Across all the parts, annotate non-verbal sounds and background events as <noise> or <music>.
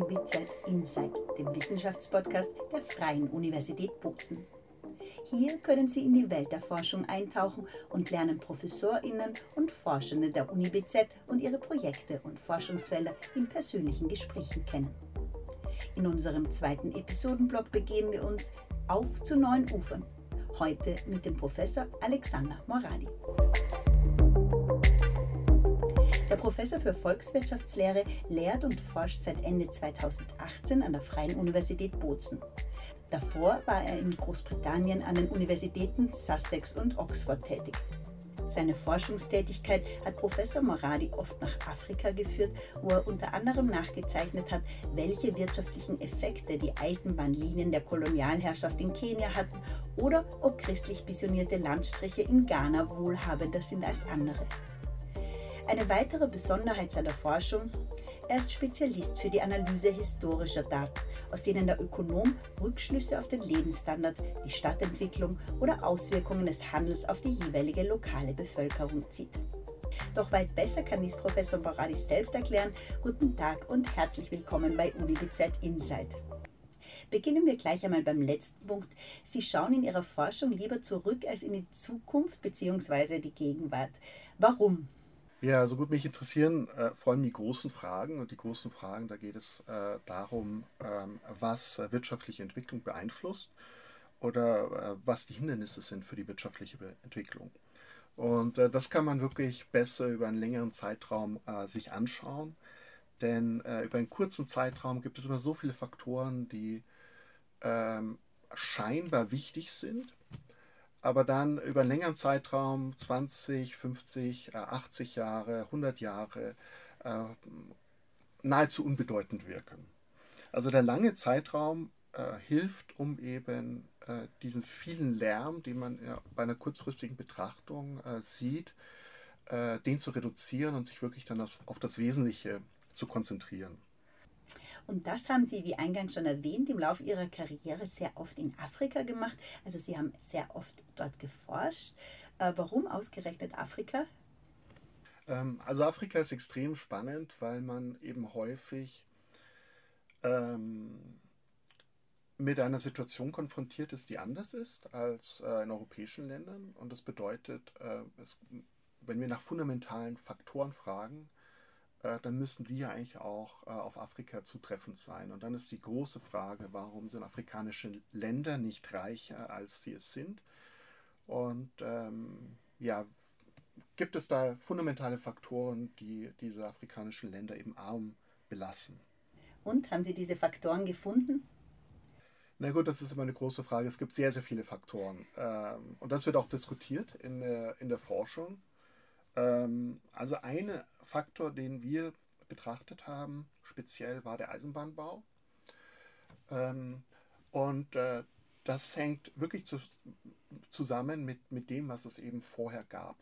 UniBZ Insight, dem Wissenschaftspodcast der Freien Universität Bozen. Hier können Sie in die Welt der Forschung eintauchen und lernen ProfessorInnen und Forschende der UniBZ und ihre Projekte und Forschungsfelder in persönlichen Gesprächen kennen. In unserem zweiten Episodenblock begeben wir uns auf zu neuen Ufern. Heute mit dem Professor Alexander Moradi. Professor für Volkswirtschaftslehre lehrt und forscht seit Ende 2018 an der Freien Universität Bozen. Davor war er in Großbritannien an den Universitäten Sussex und Oxford tätig. Seine Forschungstätigkeit hat Professor Moradi oft nach Afrika geführt, wo er unter anderem nachgezeichnet hat, welche wirtschaftlichen Effekte die Eisenbahnlinien der Kolonialherrschaft in Kenia hatten oder ob christlich missionierte Landstriche in Ghana wohlhabender sind als andere. Eine weitere Besonderheit seiner Forschung, er ist Spezialist für die Analyse historischer Daten, aus denen der Ökonom Rückschlüsse auf den Lebensstandard, die Stadtentwicklung oder Auswirkungen des Handels auf die jeweilige lokale Bevölkerung zieht. Doch weit besser kann dies Professor Boradis selbst erklären. Guten Tag und herzlich willkommen bei UniBZ Insight. Beginnen wir gleich einmal beim letzten Punkt. Sie schauen in Ihrer Forschung lieber zurück als in die Zukunft bzw. die Gegenwart. Warum? Ja, also gut, mich interessieren äh, vor allem die großen Fragen. Und die großen Fragen, da geht es äh, darum, ähm, was äh, wirtschaftliche Entwicklung beeinflusst oder äh, was die Hindernisse sind für die wirtschaftliche Entwicklung. Und äh, das kann man wirklich besser über einen längeren Zeitraum äh, sich anschauen. Denn über einen kurzen Zeitraum gibt es immer so viele Faktoren, die ähm, scheinbar wichtig sind, aber dann über einen längeren Zeitraum, 20, 50, 80 Jahre, 100 Jahre, äh, nahezu unbedeutend wirken. Also der lange Zeitraum äh, hilft, um eben äh, diesen vielen Lärm, den man bei einer kurzfristigen Betrachtung sieht, den zu reduzieren und sich wirklich dann auf das Wesentliche zu konzentrieren. Und das haben Sie, wie eingangs schon erwähnt, im Laufe Ihrer Karriere sehr oft in Afrika gemacht. Also Sie haben sehr oft dort geforscht. Äh, warum ausgerechnet Afrika? Ähm, also Afrika ist extrem spannend, weil man eben häufig ähm, mit einer Situation konfrontiert ist, die anders ist als äh, in europäischen Ländern. Und das bedeutet, äh, es, wenn wir nach fundamentalen Faktoren fragen, äh, dann müssen die ja eigentlich auch äh, auf Afrika zutreffend sein. Und dann ist die große Frage, warum sind afrikanische Länder nicht reicher, als sie es sind? Und ähm, ja, gibt es da fundamentale Faktoren, die diese afrikanischen Länder eben arm belassen? Und haben Sie diese Faktoren gefunden? Na gut, das ist immer eine große Frage. Es gibt sehr, sehr viele Faktoren. Ähm, und das wird auch diskutiert in der, in der Forschung. Ähm, also ein Faktor, den wir betrachtet haben, speziell war der Eisenbahnbau. Ähm, und äh, das hängt wirklich zu, zusammen mit, mit dem, was es eben vorher gab.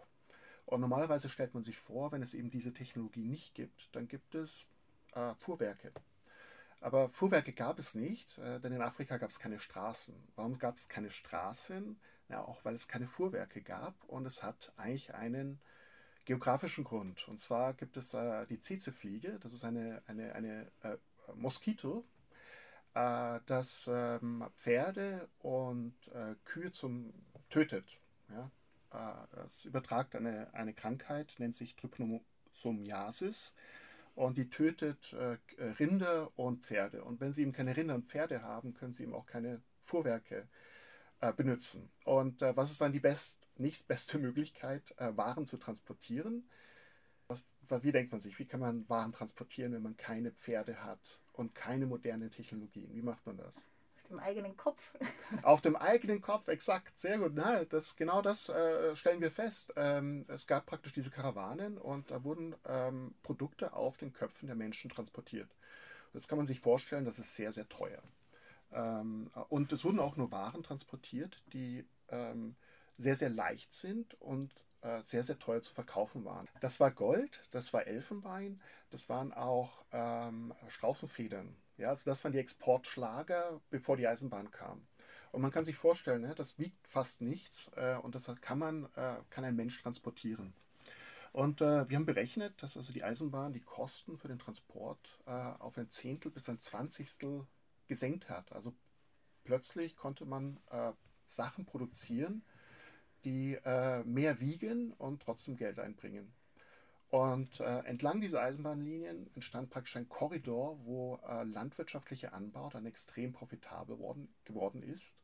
Und normalerweise stellt man sich vor, wenn es eben diese Technologie nicht gibt, dann gibt es äh, Fuhrwerke. Aber Fuhrwerke gab es nicht, äh, denn in Afrika gab es keine Straßen. Warum gab es keine Straßen? Ja, auch weil es keine Fuhrwerke gab und es hat eigentlich einen geografischen Grund. Und zwar gibt es äh, die Tsetse-Fliege, das ist eine, eine, eine äh, Moskito, äh, das ähm, Pferde und äh, Kühe zum tötet. Ja? das äh, übertragt eine, eine Krankheit, nennt sich Trypanosomiasis und die tötet äh, Rinder und Pferde. Und wenn sie eben keine Rinder und Pferde haben, können sie eben auch keine Fuhrwerke benutzen. Und was ist dann die best, nächstbeste <laughs> Möglichkeit, äh, Waren zu transportieren. Was, wie denkt man sich, wie kann man Waren transportieren, wenn man keine Pferde hat und keine modernen Technologien? Wie macht man das? Auf dem eigenen Kopf. <laughs> Auf dem eigenen Kopf, exakt, sehr gut. Na, das, genau das äh, stellen wir fest. Ähm, es gab praktisch diese Karawanen und da wurden ähm, Produkte auf den Köpfen der Menschen transportiert. Jetzt kann man sich vorstellen, das ist sehr, sehr teuer. Ähm, und es wurden auch nur Waren transportiert, die ähm, sehr, sehr leicht sind und äh, sehr, sehr teuer zu verkaufen waren. Das war Gold, das war Elfenbein, das waren auch ähm, Straußenfedern. Ja, also das waren die Exportschlager, bevor die Eisenbahn kam. Und man kann sich vorstellen, ne, das wiegt fast nichts äh, und das kann man, äh, kann ein Mensch transportieren. Und äh, wir haben berechnet, dass also die Eisenbahn die Kosten für den Transport äh, auf ein Zehntel bis ein Zwanzigstel gesenkt hat. Also plötzlich konnte man äh, Sachen produzieren, die äh, mehr wiegen und trotzdem Geld einbringen. Und äh, entlang dieser Eisenbahnlinien entstand praktisch ein Korridor, wo äh, landwirtschaftlicher Anbau dann extrem profitabel worden, geworden ist.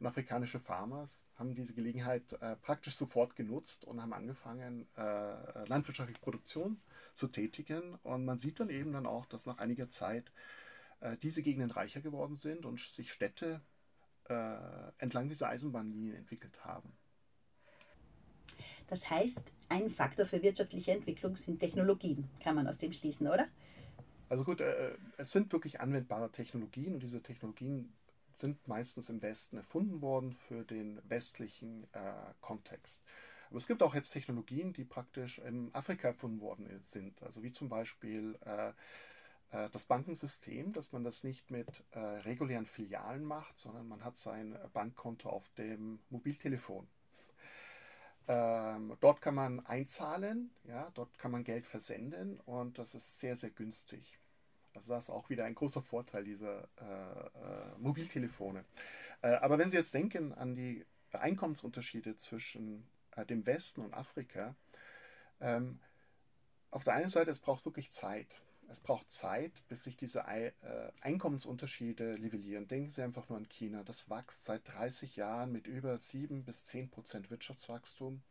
Und afrikanische Farmers haben diese Gelegenheit äh, praktisch sofort genutzt und haben angefangen, äh, landwirtschaftliche Produktion zu tätigen. Und man sieht dann eben dann auch, dass nach einiger Zeit äh, diese Gegenden reicher geworden sind und sich Städte äh, entlang dieser Eisenbahnlinien entwickelt haben. Das heißt, ein Faktor für wirtschaftliche Entwicklung sind Technologien, kann man aus dem schließen, oder? Also gut, äh, es sind wirklich anwendbare Technologien und diese Technologien sind meistens im Westen erfunden worden für den westlichen äh, Kontext. Aber es gibt auch jetzt Technologien, die praktisch in Afrika erfunden worden sind. Also wie zum Beispiel äh, äh, das Bankensystem, dass man das nicht mit äh, regulären Filialen macht, sondern man hat sein Bankkonto auf dem Mobiltelefon. Ähm, dort kann man einzahlen, ja, dort kann man Geld versenden und das ist sehr, sehr günstig. Also das ist auch wieder ein großer Vorteil dieser äh, äh, Mobiltelefone. Äh, aber wenn Sie jetzt denken an die Einkommensunterschiede zwischen äh, dem Westen und Afrika, ähm, auf der einen Seite, es braucht wirklich Zeit. Es braucht Zeit, bis sich diese äh, Einkommensunterschiede nivellieren. Denken Sie einfach nur an China. Das wächst seit 30 Jahren mit über 7 bis 10 Prozent Wirtschaftswachstum.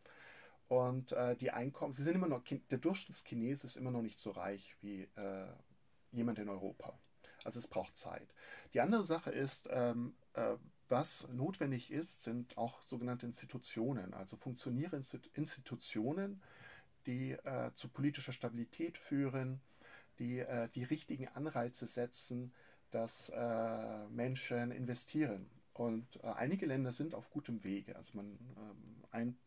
Und äh, die Einkommen, sie sind immer noch, der Durchschnittschinese ist immer noch nicht so reich wie äh, jemand in Europa. Also es braucht Zeit. Die andere Sache ist, ähm, äh, was notwendig ist, sind auch sogenannte Institutionen, also funktionierende Institutionen, die äh, zu politischer Stabilität führen, die äh, die richtigen Anreize setzen, dass äh, Menschen investieren. Und äh, einige Länder sind auf gutem Wege. Also man, ähm, ein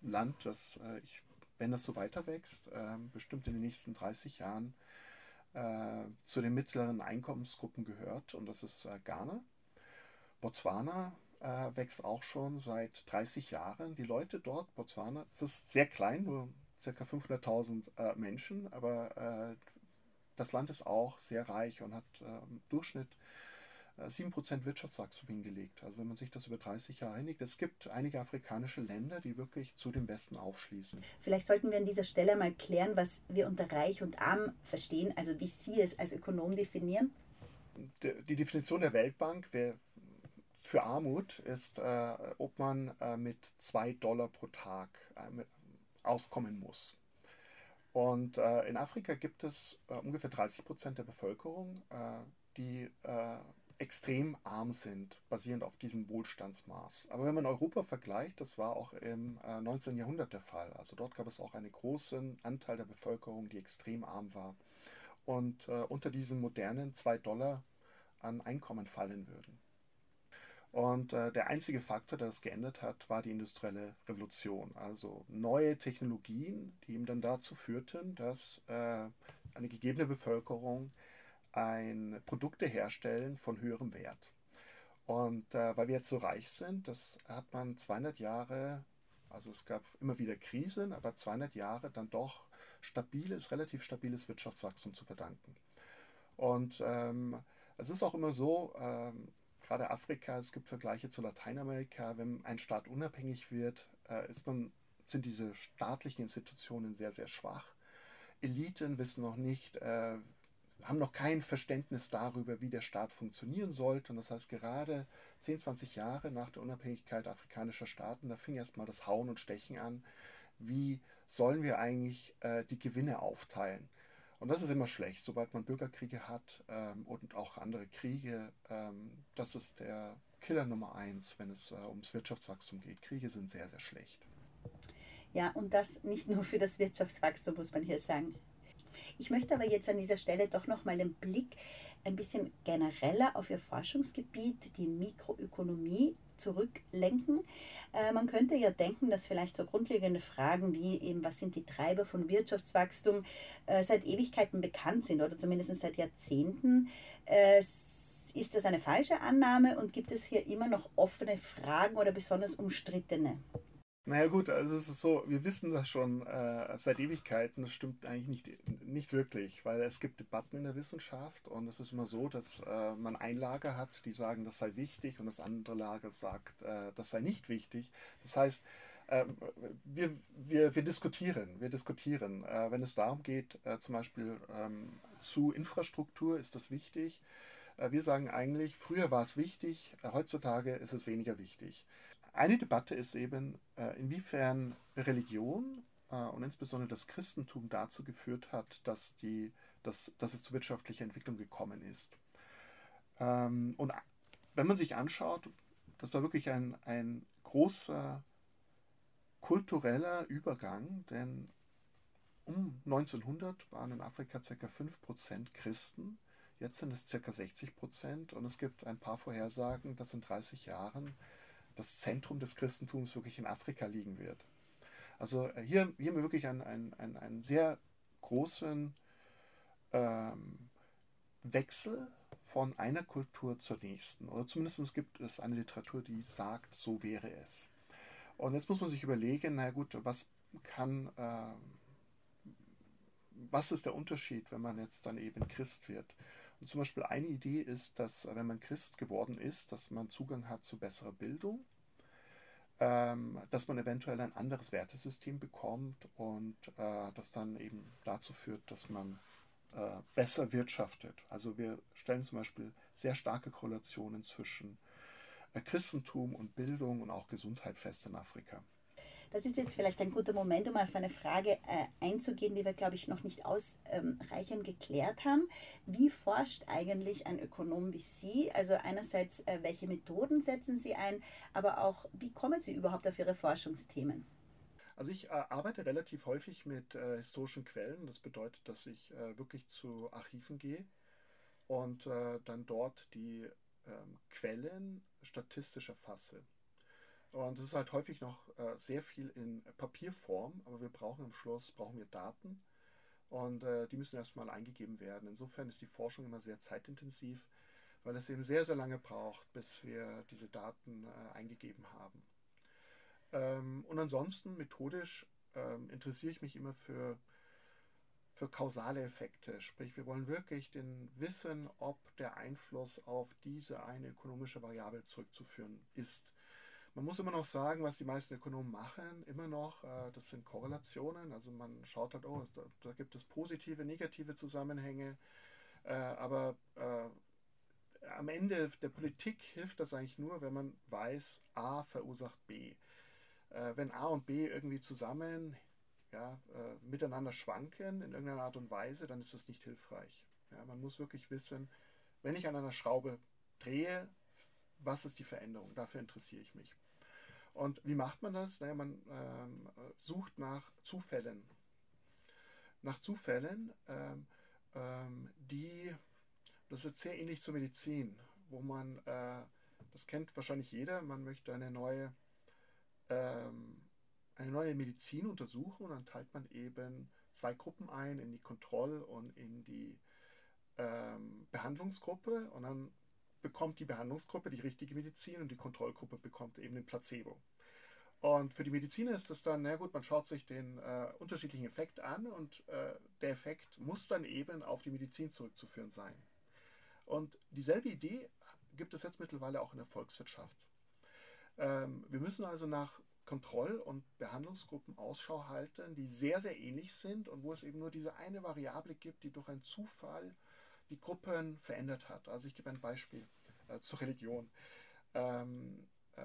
Land, das, äh, ich, wenn das so weiter wächst, ähm, bestimmt in den nächsten 30 Jahren äh, zu den mittleren Einkommensgruppen gehört, und das ist äh, Ghana. Botswana wächst auch schon seit 30 Jahren. Die Leute dort, Botswana, es ist sehr klein, nur ca. 500.000 Menschen, aber das Land ist auch sehr reich und hat äh, im Durchschnitt äh, 7% Wirtschaftswachstum hingelegt. Also wenn man sich das über 30 Jahre einigt, es gibt einige afrikanische Länder, die wirklich zu dem Westen aufschließen. Vielleicht sollten wir an dieser Stelle mal klären, was wir unter reich und arm verstehen, also wie Sie es als Ökonom definieren. Die Definition der Weltbank für Armut ist, äh, ob man äh, mit 2 Dollar pro Tag äh, auskommen muss. Und äh, in Afrika gibt es äh, ungefähr 30 Prozent der Bevölkerung, äh, die äh, extrem arm sind, basierend auf diesem Wohlstandsmaß. Aber wenn man Europa vergleicht, das war auch im 19. Äh, Jahrhundert der Fall. Also dort gab es auch einen großen Anteil der Bevölkerung, die extrem arm war und äh, unter diesen modernen 2 Dollar an Einkommen fallen würden. Und äh, der einzige Faktor, der das geändert hat, war die industrielle Revolution. Also neue Technologien, die ihm dann dazu führten, dass äh, eine gegebene Bevölkerung ein Produkte herstellen von höherem Wert. Und äh, weil wir jetzt so reich sind, das hat man 200 Jahre, also es gab immer wieder Krisen, aber 200 Jahre dann doch stabiles, relativ stabiles Wirtschaftswachstum zu verdanken. Und ähm, es ist auch immer so, ähm, gerade Afrika, es gibt Vergleiche zu Lateinamerika, wenn ein Staat unabhängig wird, äh, man, sind diese staatlichen Institutionen sehr, sehr schwach. Eliten wissen noch nicht, äh, haben noch kein Verständnis darüber, wie der Staat funktionieren sollte. Und das heißt, gerade 10, 20 Jahre nach der Unabhängigkeit afrikanischer Staaten, da fing erstmal das Hauen und Stechen an. Wie sollen wir eigentlich äh, die Gewinne aufteilen? Und das ist immer schlecht, sobald man Bürgerkriege hat ähm, und auch andere Kriege. Ähm, das ist der Killer Nummer eins, wenn es äh, ums Wirtschaftswachstum geht. Kriege sind sehr, sehr schlecht. Ja, und das nicht nur für das Wirtschaftswachstum, muss man hier sagen. Ich möchte aber jetzt an dieser Stelle doch nochmal den Blick ein bisschen genereller auf Ihr Forschungsgebiet, die Mikroökonomie, zurücklenken. Äh, man könnte ja denken, dass vielleicht so grundlegende Fragen wie eben, was sind die Treiber von Wirtschaftswachstum, äh, seit Ewigkeiten bekannt sind oder zumindest seit Jahrzehnten. Äh, ist das eine falsche Annahme und gibt es hier immer noch offene Fragen oder besonders umstrittene? Naja gut, also es ist so, wir wissen das schon äh, seit Ewigkeiten, das stimmt eigentlich nicht, nicht wirklich, weil es gibt Debatten in der Wissenschaft und es ist immer so, dass äh, man ein Lager hat, die sagen, das sei wichtig und das andere Lager sagt, äh, das sei nicht wichtig. Das heißt, ähm, wir, wir, wir diskutieren, wir diskutieren. Äh, wenn es darum geht, äh, zum Beispiel ähm, zu Infrastruktur, ist das wichtig. Äh, wir sagen eigentlich, früher war es wichtig, heutzutage ist es weniger wichtig. Eine Debatte ist eben, inwiefern Religion und insbesondere das Christentum dazu geführt hat, dass, die, dass, dass es zu wirtschaftlicher Entwicklung gekommen ist. Ähm, und wenn man sich anschaut, das war wirklich ein, ein großer kultureller Übergang, denn um 1900 waren in Afrika ca. 5% Christen, jetzt sind es ca. 60% und es gibt ein paar Vorhersagen, dass in 30 Jahren das Zentrum des Christentums wirklich in Afrika liegen wird. Also äh, hier, hier haben wir wirklich einen, einen, einen, sehr großen ähm, Wechsel von einer Kultur zur nächsten. Oder zumindest gibt es eine Literatur, die sagt, so wäre es. Und jetzt muss man sich überlegen, na gut, was kann, äh, was ist der Unterschied, wenn man jetzt dann eben Christ wird? Und zum Beispiel eine Idee ist, dass wenn man Christ geworden ist, dass man Zugang hat zu besserer Bildung, ähm, dass man eventuell ein anderes Wertesystem bekommt und äh, das dann eben dazu führt, dass man äh, besser wirtschaftet. Also wir stellen zum Beispiel sehr starke Korrelationen zwischen Christentum und Bildung und auch Gesundheit fest in Afrika. Das ist jetzt vielleicht ein guter Moment, um auf eine Frage äh, einzugehen, die wir, glaube ich, noch nicht ausreichend geklärt haben. Wie forscht eigentlich ein Ökonom wie Sie? Also einerseits, äh, welche Methoden setzen Sie ein, aber auch, wie kommen Sie überhaupt auf Ihre Forschungsthemen? Also ich äh, arbeite relativ häufig mit äh, historischen Quellen. Das bedeutet, dass ich äh, wirklich zu Archiven gehe und äh, dann dort die ähm, Quellen statistisch erfasse. Und das ist halt häufig noch äh, sehr viel in Papierform, aber wir brauchen am Schluss brauchen wir Daten und äh, die müssen erstmal eingegeben werden. Insofern ist die Forschung immer sehr zeitintensiv, weil es eben sehr, sehr lange braucht, bis wir diese Daten äh, eingegeben haben. Ähm, und ansonsten methodisch ähm, interessiere ich mich immer für für kausale Effekte. Sprich, wir wollen wirklich den wissen, ob der Einfluss auf diese eine ökonomische Variable zurückzuführen ist. Man muss immer noch sagen, was die meisten Ökonomen machen, immer noch, äh, das sind Korrelationen. Also man schaut halt, oh, da, da gibt es positive, negative Zusammenhänge. Äh, aber äh, am Ende der Politik hilft das eigentlich nur, wenn man weiß, A verursacht B. Äh, wenn A und B irgendwie zusammen ja, miteinander schwanken in irgendeiner Art und Weise, dann ist das nicht hilfreich. Ja, man muss wirklich wissen, wenn ich an einer Schraube drehe, was ist die Veränderung? Dafür interessiere ich mich. Und wie macht man das? Naja, man ähm, sucht nach Zufällen. Nach Zufällen, ähm, ähm, die, das ist sehr ähnlich zur Medizin, wo man, äh, das kennt wahrscheinlich jeder, man möchte eine neue ähm, eine neue Medizin untersuchen und dann teilt man eben zwei Gruppen ein, in die Kontroll- und in die ähm, Behandlungsgruppe und dann bekommt die Behandlungsgruppe die richtige Medizin und die Kontrollgruppe bekommt eben den Placebo. Und für die Mediziner ist das dann, na gut, man schaut sich den äh, unterschiedlichen Effekt an und äh, der Effekt muss dann eben auf die Medizin zurückzuführen sein. Und dieselbe Idee gibt es jetzt mittlerweile auch in der Volkswirtschaft. Ähm, wir müssen also nach Kontroll- und Behandlungsgruppen Ausschau halten, die sehr, sehr ähnlich sind und wo es eben nur diese eine Variable gibt, die durch einen Zufall die Gruppen verändert hat. Also ich gebe ein Beispiel äh, zur Religion. Ähm, äh,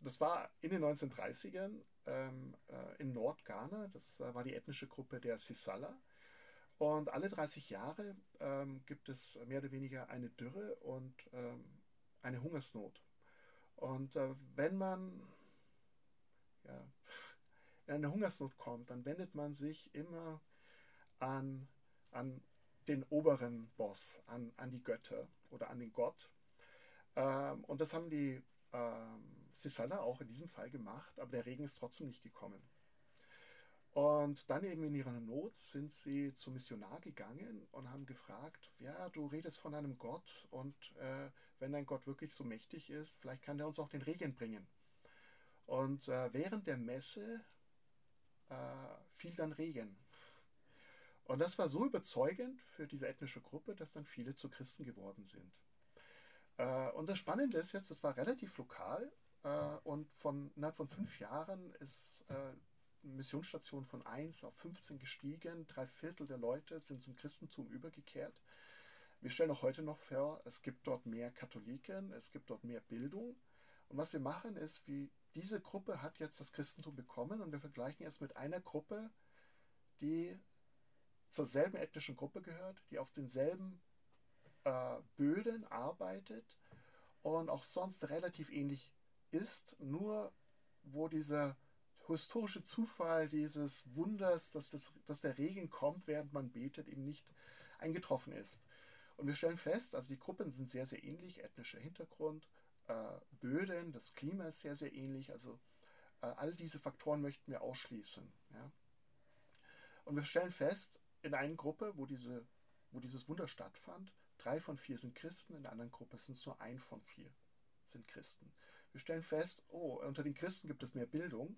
das war in den 1930ern ähm, äh, in Nordghana, das äh, war die ethnische Gruppe der Sisala. Und alle 30 Jahre ähm, gibt es mehr oder weniger eine Dürre und ähm, eine Hungersnot. Und äh, wenn man ja, in eine Hungersnot kommt, dann wendet man sich immer an, an den oberen Boss, an, an die Götter oder an den Gott. Ähm, und das haben die ähm, Sisala auch in diesem Fall gemacht, aber der Regen ist trotzdem nicht gekommen. Und dann eben in ihrer Not sind sie zum Missionar gegangen und haben gefragt, ja, du redest von einem Gott und äh, wenn dein Gott wirklich so mächtig ist, vielleicht kann der uns auch den Regen bringen. Und äh, während der Messe äh, fiel dann Regen. Und das war so überzeugend für diese ethnische Gruppe, dass dann viele zu Christen geworden sind. Äh, und das Spannende ist jetzt, das war relativ lokal äh, und von, innerhalb von fünf Jahren ist äh, Missionsstation von 1 auf 15 gestiegen. Drei Viertel der Leute sind zum Christentum übergekehrt. Wir stellen auch heute noch vor, es gibt dort mehr Katholiken, es gibt dort mehr Bildung. Und was wir machen ist, wie diese Gruppe hat jetzt das Christentum bekommen und wir vergleichen es mit einer Gruppe, die zur selben ethnischen Gruppe gehört, die auf denselben äh, Böden arbeitet und auch sonst relativ ähnlich ist, nur wo dieser historische Zufall dieses Wunders, dass, das, dass der Regen kommt, während man betet, eben nicht eingetroffen ist. Und wir stellen fest, also die Gruppen sind sehr, sehr ähnlich, ethnischer Hintergrund, äh, Böden, das Klima ist sehr, sehr ähnlich. Also äh, all diese Faktoren möchten wir ausschließen. Ja? Und wir stellen fest, in einer Gruppe, wo, diese, wo dieses Wunder stattfand, drei von vier sind Christen, in der anderen Gruppe sind es nur ein von vier sind Christen. Wir stellen fest, oh, unter den Christen gibt es mehr Bildung,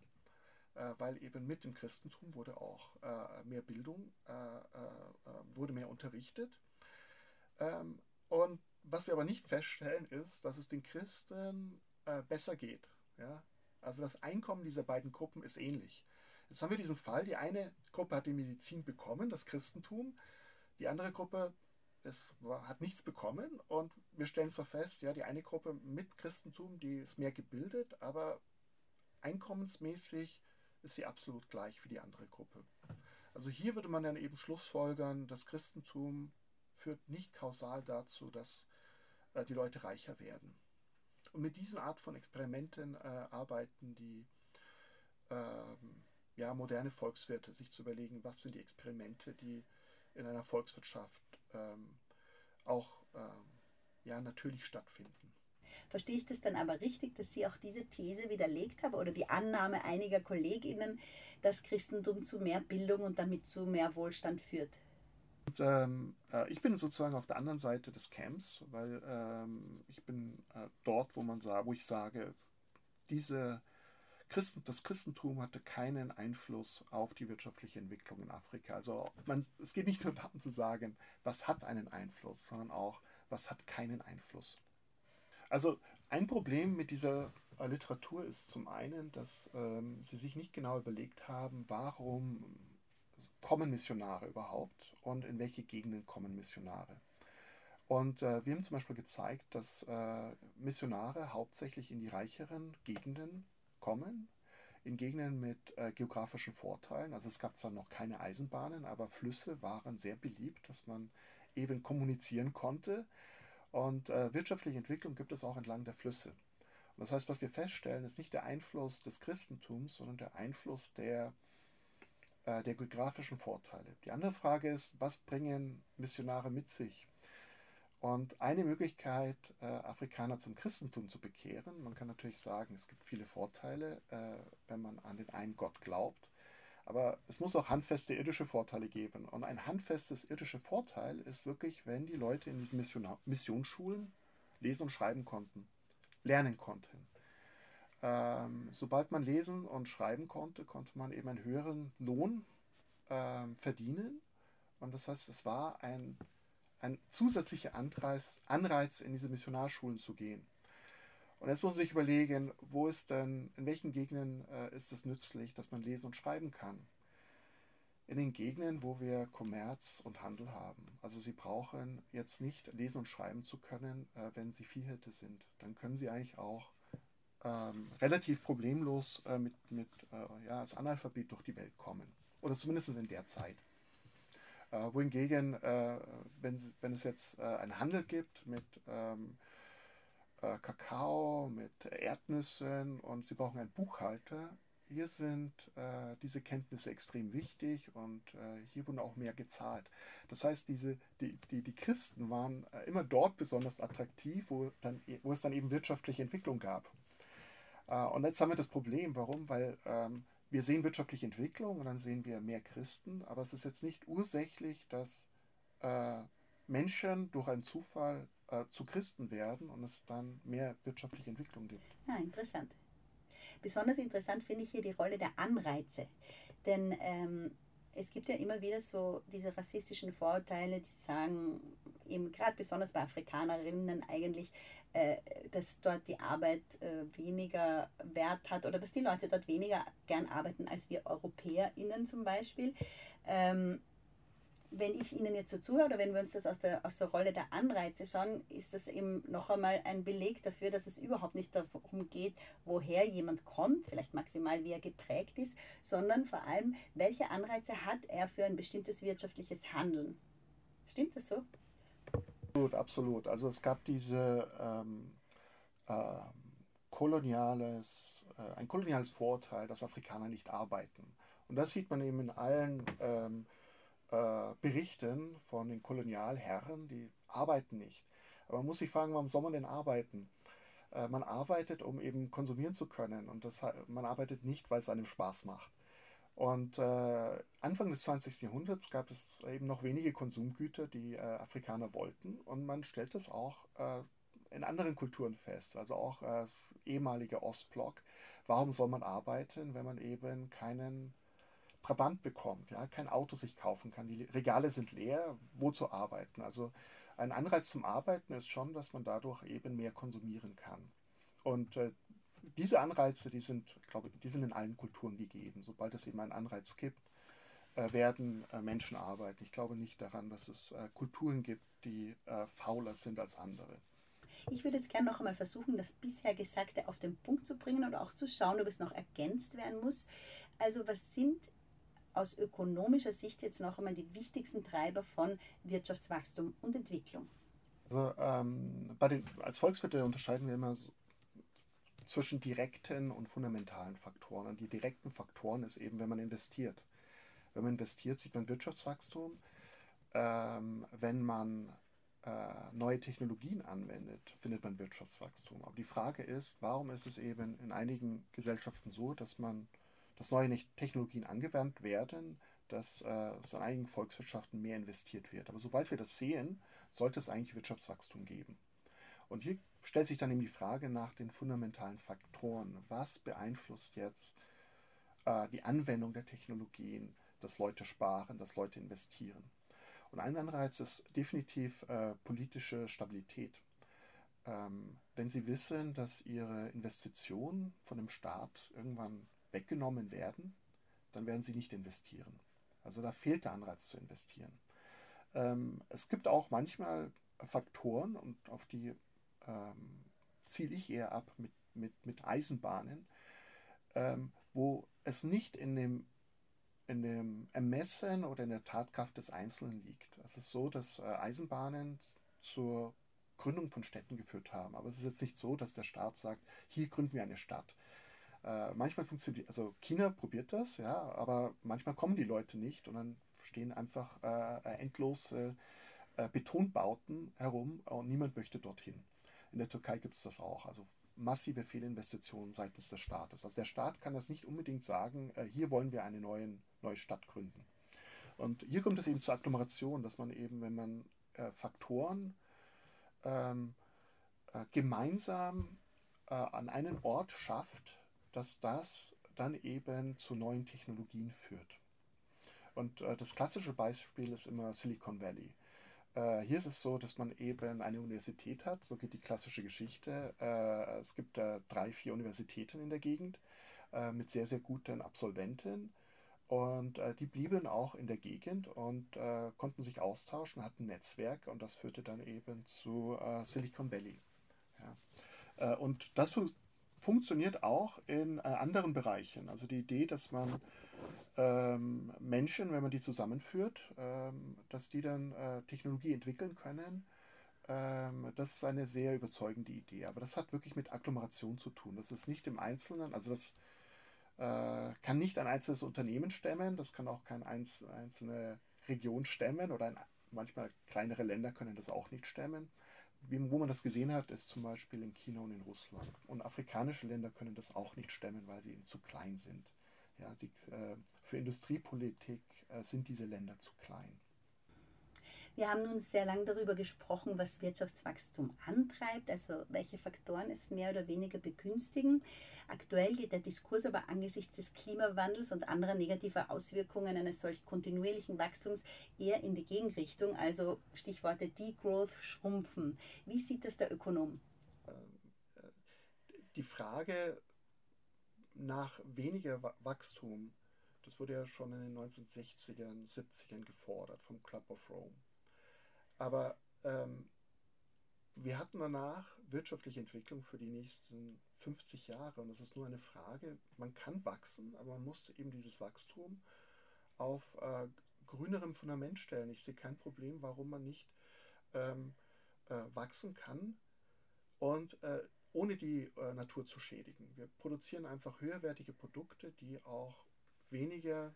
äh, weil eben mit dem Christentum wurde auch äh, mehr Bildung, äh, äh, äh wurde mehr unterrichtet. Ähm, und was wir aber nicht feststellen, ist, dass es den Christen äh, besser geht. Ja? Also das Einkommen dieser beiden Gruppen ist ähnlich. Jetzt haben wir diesen Fall, die eine Gruppe hat die Medizin bekommen, das Christentum, die andere Gruppe es war, hat nichts bekommen und wir stellen zwar fest, ja, die eine Gruppe mit Christentum, die ist mehr gebildet, aber einkommensmäßig ist sie absolut gleich wie die andere Gruppe. Also hier würde man dann eben schlussfolgern, das Christentum führt nicht kausal dazu, dass äh, die Leute reicher werden. Und mit diesen Art von Experimenten äh, arbeiten die ähm, ja, moderne Volkswirte, sich zu überlegen, was sind die Experimente, die in einer Volkswirtschaft ähm, auch ähm, ja, natürlich stattfinden. Verstehe ich das dann aber richtig, dass Sie auch diese These widerlegt haben oder die Annahme einiger KollegInnen, dass Christentum zu mehr Bildung und damit zu mehr Wohlstand führt? Und, ähm, äh, ich bin sozusagen auf der anderen Seite des Camps, weil ähm, ich bin äh, dort, wo man sagt, wo ich sage, diese Christen, das Christentum hatte keinen Einfluss auf die wirtschaftliche Entwicklung in Afrika. Also man, es geht nicht nur darum zu sagen, was hat einen Einfluss, sondern auch, was hat keinen Einfluss. Also ein Problem mit dieser äh, Literatur ist zum einen, dass ähm, sie sich nicht genau überlegt haben, warum kommen Missionare überhaupt und in welche Gegenden kommen Missionare. Und äh, wir haben zum Beispiel gezeigt, dass äh, Missionare hauptsächlich in die reicheren Gegenden kommen, in Gegenden mit äh, geografischen Vorteilen. Also es gab zwar noch keine Eisenbahnen, aber Flüsse waren sehr beliebt, dass man eben kommunizieren konnte. Und äh, wirtschaftliche Entwicklung gibt es auch entlang der Flüsse. Und das heißt, was wir feststellen, ist nicht der Einfluss des Christentums, sondern der Einfluss der äh, der geografischen Vorteile. Die andere Frage ist, was bringen Missionare mit sich? Und eine Möglichkeit, äh, Afrikaner zum Christentum zu bekehren, man kann natürlich sagen, es gibt viele Vorteile, äh, wenn man an den einen Gott glaubt, aber es muss auch handfeste irdische Vorteile geben. Und ein handfestes irdischer Vorteil ist wirklich, wenn die Leute in diesen Missionsschulen lesen und schreiben konnten, lernen konnten. Ähm, sobald man lesen und schreiben konnte, konnte man eben einen höheren Lohn ähm, verdienen. Und das heißt, es war ein, ein zusätzlicher Anreiz, Anreiz, in diese Missionarschulen zu gehen. Und jetzt muss man sich überlegen, wo ist denn, in welchen Gegenden äh, ist es nützlich, dass man lesen und schreiben kann? In den Gegenden, wo wir Kommerz und Handel haben. Also Sie brauchen jetzt nicht lesen und schreiben zu können, äh, wenn Sie Viehhirte sind. Dann können Sie eigentlich auch ähm, relativ problemlos äh, mit, mit äh, ja, als Analphabet durch die Welt kommen. Oder zumindest in der Zeit. Äh, wohingegen, äh, wenn, wenn es jetzt äh, einen Handel gibt mit ähm, äh, Kakao, mit Erdnüssen und Sie brauchen einen Buchhalter, hier sind äh, diese Kenntnisse extrem wichtig und äh, hier wurden auch mehr gezahlt. Das heißt, diese, die, die, die Christen waren äh, immer dort besonders attraktiv, wo, dann, wo es dann eben wirtschaftliche Entwicklung gab. Und jetzt haben wir das Problem. Warum? Weil ähm, wir sehen wirtschaftliche Entwicklung und dann sehen wir mehr Christen, aber es ist jetzt nicht ursächlich, dass äh, Menschen durch einen Zufall äh, zu Christen werden und es dann mehr wirtschaftliche Entwicklung gibt. Ja, interessant. Besonders interessant finde ich hier die Rolle der Anreize. Denn ähm, es gibt ja immer wieder so diese rassistischen Vorurteile, die sagen, eben gerade besonders bei Afrikanerinnen eigentlich, äh, dass dort die Arbeit äh, weniger Wert hat oder dass die Leute dort weniger gern arbeiten als wir EuropäerInnen zum Beispiel. Ähm, wenn ich Ihnen jetzt so zuhöre oder wenn wir uns das aus der, aus der Rolle der Anreize schauen, ist das eben noch einmal ein Beleg dafür, dass es überhaupt nicht darum geht, woher jemand kommt, vielleicht maximal wie er geprägt ist, sondern vor allem, welche Anreize hat er für ein bestimmtes wirtschaftliches Handeln. Stimmt das so? Absolut, absolut. Also es gab diese ähm, äh, koloniales, äh, ein koloniales Vorurteil, dass Afrikaner nicht arbeiten. Und das sieht man eben in allen ähm, äh, berichten von den Kolonialherren, die arbeiten nicht. Aber man muss sich fragen, warum soll man denn arbeiten? Äh, man arbeitet, um eben konsumieren zu können und das, man arbeitet nicht, weil es einem Spaß macht. Und äh, Anfang des 20. Jahrhunderts gab es eben noch wenige Konsumgüter, die äh, Afrikaner wollten. Und man stellt es auch äh, in anderen Kulturen fest, also auch äh, ehemalige Ostblock. Warum soll man arbeiten, wenn man eben keinen Trabant bekommt, ja, kein Auto sich kaufen kann, die Regale sind leer, wo zu arbeiten. Also ein Anreiz zum Arbeiten ist schon, dass man dadurch eben mehr konsumieren kann. Und äh, diese Anreize, die sind, glaube ich, die sind in allen Kulturen gegeben. Sobald es eben einen Anreiz gibt, äh, werden äh, Menschen arbeiten. Ich glaube nicht daran, dass es äh, Kulturen gibt, die fauler sind als andere. Ich würde jetzt gerne noch einmal versuchen, das bisher Gesagte auf den Punkt zu bringen oder auch zu schauen, ob es noch ergänzt werden muss. Also was sind aus ökonomischer Sicht jetzt noch einmal die wichtigsten Treiber von Wirtschaftswachstum und Entwicklung? Also, ähm, den, als Volkswirte unterscheiden wir immer so zwischen direkten und fundamentalen Faktoren. Und die direkten Faktoren ist eben, wenn man investiert. Wenn man investiert, sieht man Wirtschaftswachstum. Ähm, wenn man äh, neue Technologien anwendet, findet man Wirtschaftswachstum. Aber die Frage ist, warum ist es eben in einigen Gesellschaften so, dass man dass neue Technologien angewandt werden, dass äh, es an einigen Volkswirtschaften mehr investiert wird. Aber sobald wir das sehen, sollte es eigentlich Wirtschaftswachstum geben. Und hier stellt sich dann eben die Frage nach den fundamentalen Faktoren. Was beeinflusst jetzt äh, die Anwendung der Technologien, dass Leute sparen, dass Leute investieren? Und ein Anreiz ist definitiv äh, politische Stabilität. Ähm, wenn Sie wissen, dass Ihre Investition von dem Staat irgendwann weggenommen werden, dann werden sie nicht investieren. Also da fehlt der Anreiz zu investieren. Ähm, es gibt auch manchmal Faktoren, und auf die ähm, ziele ich eher ab mit, mit, mit Eisenbahnen, ähm, wo es nicht in dem, in dem Ermessen oder in der Tatkraft des Einzelnen liegt. Es ist so, dass äh, Eisenbahnen zur Gründung von Städten geführt haben. Aber es ist jetzt nicht so, dass der Staat sagt, hier gründen wir eine Stadt. Äh, manchmal funktioniert, also China probiert das, ja, aber manchmal kommen die Leute nicht und dann stehen einfach äh, endlos äh, Betonbauten herum und niemand möchte dorthin. In der Türkei gibt es das auch, also massive Fehlinvestitionen seitens des Staates. Also der Staat kann das nicht unbedingt sagen, äh, hier wollen wir eine neue, neue Stadt gründen. Und hier kommt es eben zur Agglomeration, dass man eben, wenn man äh, Faktoren ähm, äh, gemeinsam an einen Ort schafft, dass das dann eben zu neuen Technologien führt. Und äh, das klassische Beispiel ist immer Silicon Valley. Äh, hier ist es so, dass man eben eine Universität hat, so geht die klassische Geschichte. Äh, es gibt drei, vier Universitäten in der Gegend äh, mit sehr, sehr guten Absolventen. Und äh, die blieben auch in der Gegend und äh, konnten sich austauschen, hatten ein Netzwerk und das führte dann eben zu Silicon Valley. Ja. und das funktioniert auch in äh, anderen Bereichen. Also die Idee, dass man ähm, Menschen, wenn man die zusammenführt, ähm, dass die dann äh, Technologie entwickeln können, ähm, das ist eine sehr überzeugende Idee. Aber das hat wirklich mit Agglomeration zu tun. Das ist nicht im Einzelnen, also das äh, kann nicht ein einzelnes Unternehmen stemmen, das kann auch keine einz einzelne Region stemmen oder ein, manchmal kleinere Länder können das auch nicht stemmen wo man das gesehen hat, ist zum Beispiel in China und in Russland. Und afrikanische Länder können das auch nicht stemmen, weil sie eben zu klein sind. Ja, sie, äh, für Industriepolitik äh, sind diese Länder zu klein. Wir haben nun sehr lange darüber gesprochen, was Wirtschaftswachstum antreibt, also welche Faktoren es mehr oder weniger begünstigen. Aktuell geht der Diskurs aber angesichts des Klimawandels und anderer negativer Auswirkungen eines solch kontinuierlichen Wachstums eher in die Gegenrichtung, also Stichworte Degrowth, Schrumpfen. Wie sieht das der Ökonom? Die Frage nach weniger Wachstum, das wurde ja schon in den 1960ern, 70ern gefordert vom Club of Rome. Aber ähm, wir hatten danach wirtschaftliche Entwicklung für die nächsten 50 Jahre und es ist nur eine Frage, man kann wachsen, aber man muss eben dieses Wachstum auf äh, grünerem Fundament stellen. Ich sehe kein Problem, warum man nicht ähm, äh, wachsen kann und äh, ohne die äh, Natur zu schädigen. Wir produzieren einfach höherwertige Produkte, die auch weniger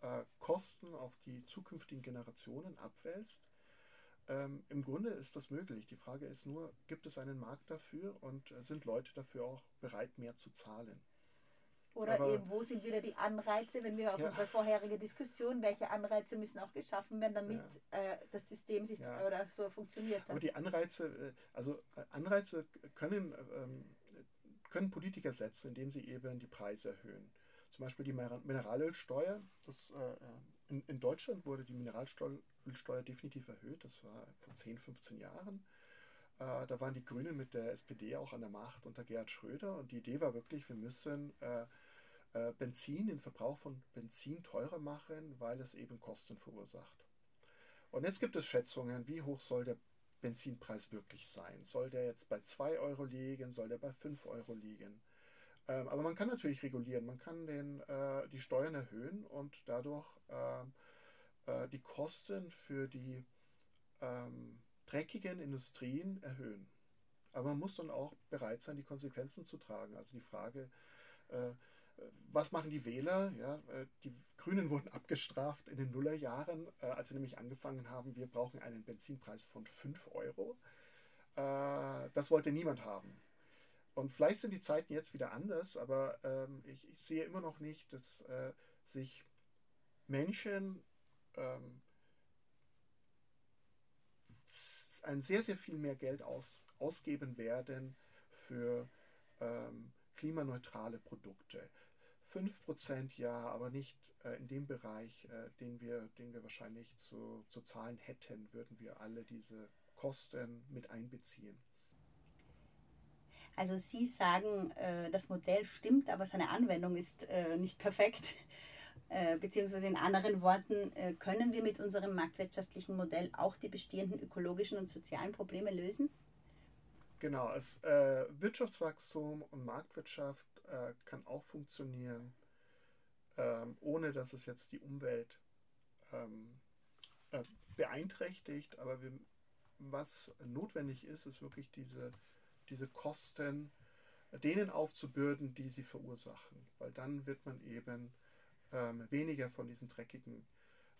äh, Kosten auf die zukünftigen Generationen abwälzt ähm, Im Grunde ist das möglich. Die Frage ist nur, gibt es einen Markt dafür und äh, sind Leute dafür auch bereit, mehr zu zahlen? Oder Aber, eben, wo sind wieder die Anreize, wenn wir auf ja. unsere vorherige Diskussion, welche Anreize müssen auch geschaffen werden, damit ja. äh, das System sich ja. oder so funktioniert. Dann. Aber die Anreize, äh, also äh, Anreize können, ähm, können Politiker setzen, indem sie eben die Preise erhöhen. Zum Beispiel die Mineralölsteuer. Das, äh, in, in Deutschland wurde die Mineralsteuer Ölsteuer definitiv erhöht. Das war vor 10, 15 Jahren. Da waren die Grünen mit der SPD auch an der Macht unter Gerhard Schröder. Und die Idee war wirklich, wir müssen äh, Benzin, den Verbrauch von Benzin teurer machen, weil es eben Kosten verursacht. Und jetzt gibt es Schätzungen, wie hoch soll der Benzinpreis wirklich sein? Soll der jetzt bei 2 Euro liegen? Soll der bei 5 Euro liegen? Ähm, aber man kann natürlich regulieren. Man kann den, äh, die Steuern erhöhen und dadurch ähm, äh, die Kosten für die ähm, dreckigen Industrien erhöhen. Aber man muss dann auch bereit sein, die Konsequenzen zu tragen. Also die Frage, äh, was machen die Wähler? Ja, äh, die Grünen wurden abgestraft in den Nullerjahren, äh, als sie nämlich angefangen haben, wir brauchen einen Benzinpreis von 5 Euro. Äh, das wollte niemand haben. Und vielleicht sind die Zeiten jetzt wieder anders, aber ähm, ich, sehe immer noch nicht, dass sich Menschen ähm, ein sehr, sehr viel mehr Geld aus, ausgeben werden für ähm, klimaneutrale Produkte. 5% ja, aber nicht äh, in dem Bereich, äh, den, wir, den wir wahrscheinlich zu, zu zahlen hätten, würden wir alle diese Kosten mit einbeziehen. Also Sie sagen, äh, das Modell stimmt, aber seine Anwendung ist äh, nicht perfekt. Äh, beziehungsweise in anderen Worten, äh, können wir mit unserem marktwirtschaftlichen Modell auch die bestehenden ökologischen und sozialen Probleme lösen? Genau, es, äh, Wirtschaftswachstum und Marktwirtschaft äh, kann auch funktionieren, ähm, ohne dass es jetzt die Umwelt ähm, äh, beeinträchtigt. Aber wir, was notwendig ist, ist wirklich diese, diese Kosten denen aufzubürden, die sie verursachen. Weil dann wird man eben ähm, weniger von diesen dreckigen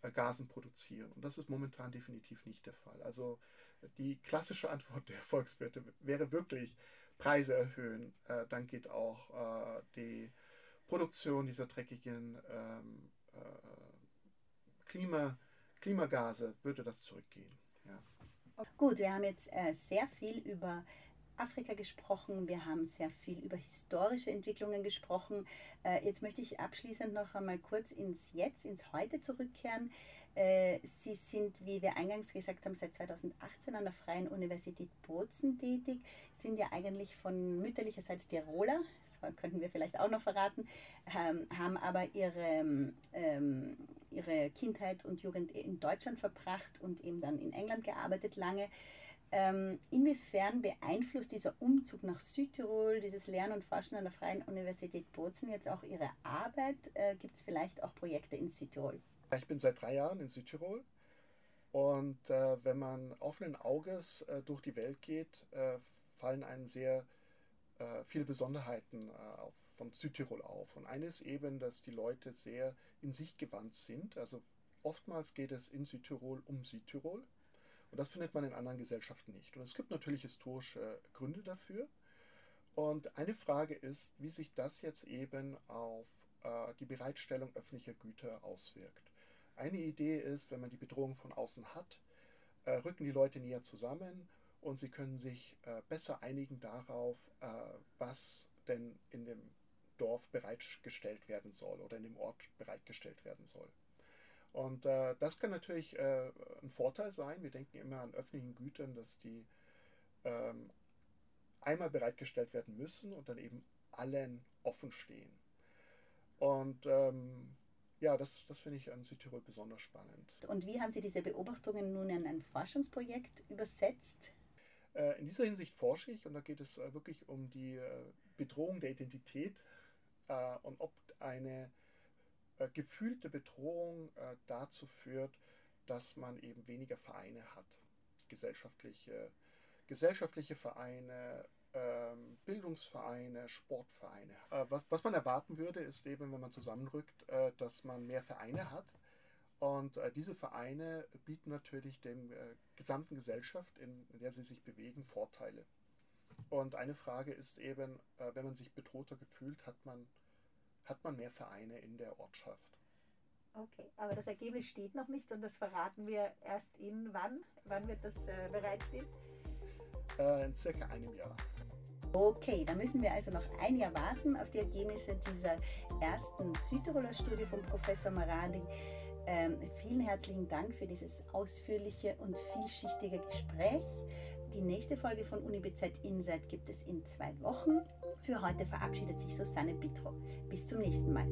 äh, Gasen produzieren. Und das ist momentan definitiv nicht der Fall. Also die klassische Antwort der Volkswirte wäre wirklich Preise erhöhen. Äh, dann geht auch äh, die Produktion dieser dreckigen ähm, äh, Klima, Klimagase, würde das zurückgehen. Ja. Gut, wir haben jetzt äh, sehr viel über Afrika gesprochen, wir haben sehr viel über historische Entwicklungen gesprochen. Äh, jetzt möchte ich abschließend noch einmal kurz ins Jetzt, ins Heute zurückkehren. Äh, Sie sind, wie wir eingangs gesagt haben, seit 2018 an der Freien Universität Bozen tätig, sind ja eigentlich von mütterlicherseits Tiroler, das könnten wir vielleicht auch noch verraten, ähm, haben aber ihre, ähm, ihre Kindheit und Jugend in Deutschland verbracht und eben dann in England gearbeitet lange. Ähm, inwiefern beeinflusst dieser Umzug nach Südtirol, dieses Lernen und Forschen an der Freien Universität Bozen jetzt auch Ihre Arbeit? Äh, Gibt es vielleicht auch Projekte in Südtirol? Ich bin seit drei Jahren in Südtirol und äh, wenn man offenen Auges äh, durch die Welt geht, äh, fallen einem sehr äh, viele Besonderheiten äh, auf, von Südtirol auf. Und eine ist eben, dass die Leute sehr in sich gewandt sind. Also oftmals geht es in Südtirol um Südtirol und das findet man in anderen Gesellschaften nicht. Und es gibt natürlich historische Gründe dafür. Und eine Frage ist, wie sich das jetzt eben auf äh, die Bereitstellung öffentlicher Güter auswirkt. Eine Idee ist, wenn man die Bedrohung von außen hat, äh, rücken die Leute näher zusammen und sie können sich äh, besser einigen darauf, äh, was denn in dem Dorf bereitgestellt werden soll oder in dem Ort bereitgestellt werden soll. Und äh, das kann natürlich äh, ein Vorteil sein. Wir denken immer an öffentlichen Gütern, dass die ähm, einmal bereitgestellt werden müssen und dann eben allen offen stehen. Und ähm, ja, das, das finde ich an Südtirol besonders spannend. Und wie haben Sie diese Beobachtungen nun in ein Forschungsprojekt übersetzt? Äh, in dieser Hinsicht forsche ich und da geht es äh, wirklich um die äh, Bedrohung der Identität und ob eine gefühlte Bedrohung dazu führt, dass man eben weniger Vereine hat, gesellschaftliche, gesellschaftliche Vereine, ähm, Bildungsvereine, Sportvereine. was, was man erwarten würde, ist eben, wenn man zusammenrückt, dass man mehr Vereine hat und äh, diese Vereine bieten natürlich der äh, gesamten Gesellschaft, in, in, der sie sich bewegen, Vorteile. Und eine Frage ist eben, äh, wenn man sich bedrohter gefühlt, hat man, hat man mehr Vereine in der Ortschaft. Okay, aber das Ergebnis steht noch nicht und das verraten wir erst in wann? Wann wird das äh, bereitstehen? Äh, in circa einem Jahr. Okay, dann müssen wir also noch ein Jahr warten auf die Ergebnisse dieser ersten Südtiroler Studie von Professor Marali. Ähm, vielen herzlichen Dank für dieses ausführliche und vielschichtige Gespräch. Die nächste Folge von UniBZ Insight gibt es in zwei Wochen. Für heute verabschiedet sich Susanne Bitro. Bis zum nächsten Mal.